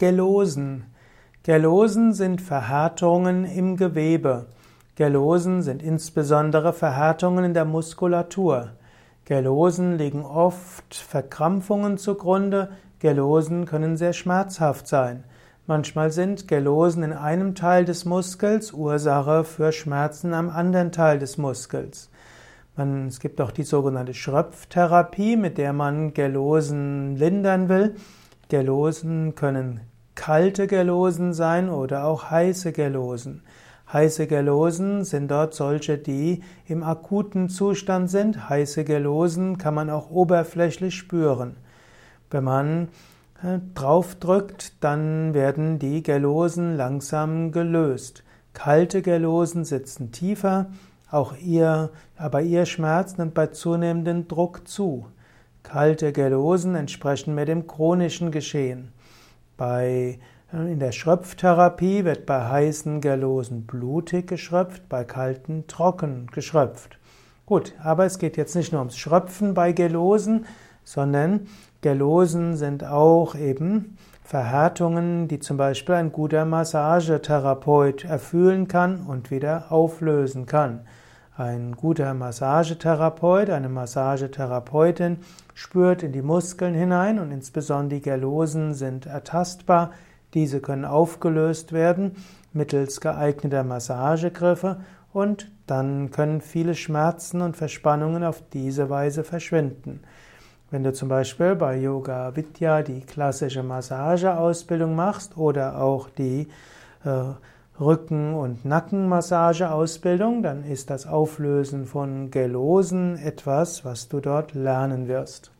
Gelosen. Gelosen sind Verhärtungen im Gewebe. Gelosen sind insbesondere Verhärtungen in der Muskulatur. Gelosen liegen oft Verkrampfungen zugrunde. Gelosen können sehr schmerzhaft sein. Manchmal sind Gelosen in einem Teil des Muskels Ursache für Schmerzen am anderen Teil des Muskels. Man, es gibt auch die sogenannte Schröpftherapie, mit der man Gelosen lindern will. Gelosen können kalte Gelosen sein oder auch heiße Gelosen. Heiße Gelosen sind dort solche, die im akuten Zustand sind. Heiße Gelosen kann man auch oberflächlich spüren. Wenn man äh, draufdrückt, dann werden die Gelosen langsam gelöst. Kalte Gelosen sitzen tiefer, auch ihr, aber ihr Schmerz nimmt bei zunehmendem Druck zu. Kalte Gelosen entsprechen mit dem chronischen Geschehen. Bei, äh, in der Schröpftherapie wird bei heißen Gelosen blutig geschröpft, bei kalten trocken geschröpft. Gut, aber es geht jetzt nicht nur ums Schröpfen bei Gelosen, sondern Gelosen sind auch eben Verhärtungen, die zum Beispiel ein guter Massagetherapeut erfühlen kann und wieder auflösen kann. Ein guter Massagetherapeut, eine Massagetherapeutin spürt in die Muskeln hinein und insbesondere die Gerlosen sind ertastbar. Diese können aufgelöst werden mittels geeigneter Massagegriffe und dann können viele Schmerzen und Verspannungen auf diese Weise verschwinden. Wenn du zum Beispiel bei Yoga Vidya die klassische Massageausbildung machst oder auch die äh, Rücken- und Nackenmassageausbildung, dann ist das Auflösen von Gelosen etwas, was du dort lernen wirst.